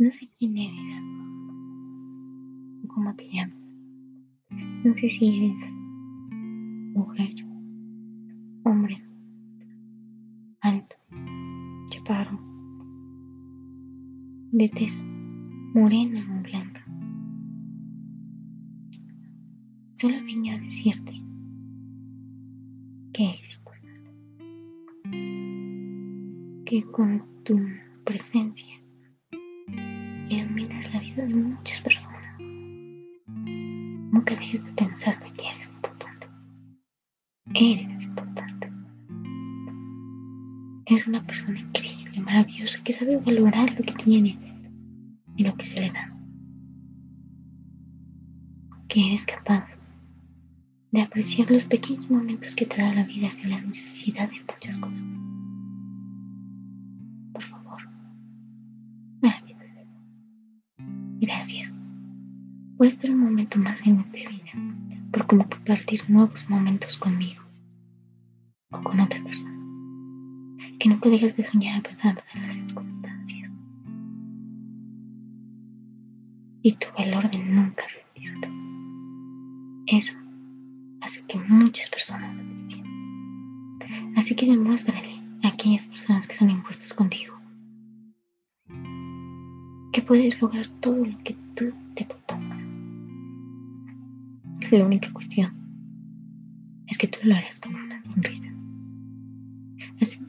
No sé quién eres o cómo te llamas. No sé si eres mujer, hombre, alto, chaparro, de tez morena o blanca. Solo vine a decirte que eres importante. Que con tu presencia iluminas la vida de muchas personas. Nunca dejes de pensar de que eres importante. Eres importante. Es una persona increíble, maravillosa, que sabe valorar lo que tiene y lo que se le da. Que eres capaz de apreciar los pequeños momentos que te da la vida sin la necesidad de muchas cosas. Por favor, Gracias por estar un momento más en esta vida, por compartir nuevos momentos conmigo o con otra persona. Que nunca dejes de soñar a pesar de las circunstancias. Y tu valor de nunca rendirte. Eso hace que muchas personas aprecien. Así que demuéstrale a aquellas personas que son injustas contigo que puedes lograr todo lo que tú te propongas. La única cuestión es que tú lo harás con una sonrisa. Así,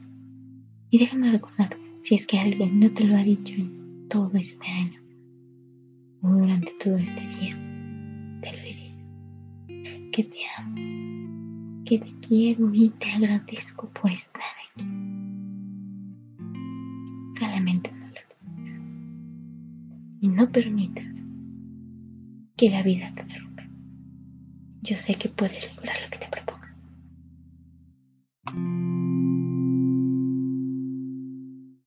y déjame recordar, si es que alguien no te lo ha dicho en todo este año o durante todo este día, te lo diré que te amo, que te quiero y te agradezco por estar aquí. Solamente. Y no permitas que la vida te derrumbe. Yo sé que puedes lograr lo que te propongas.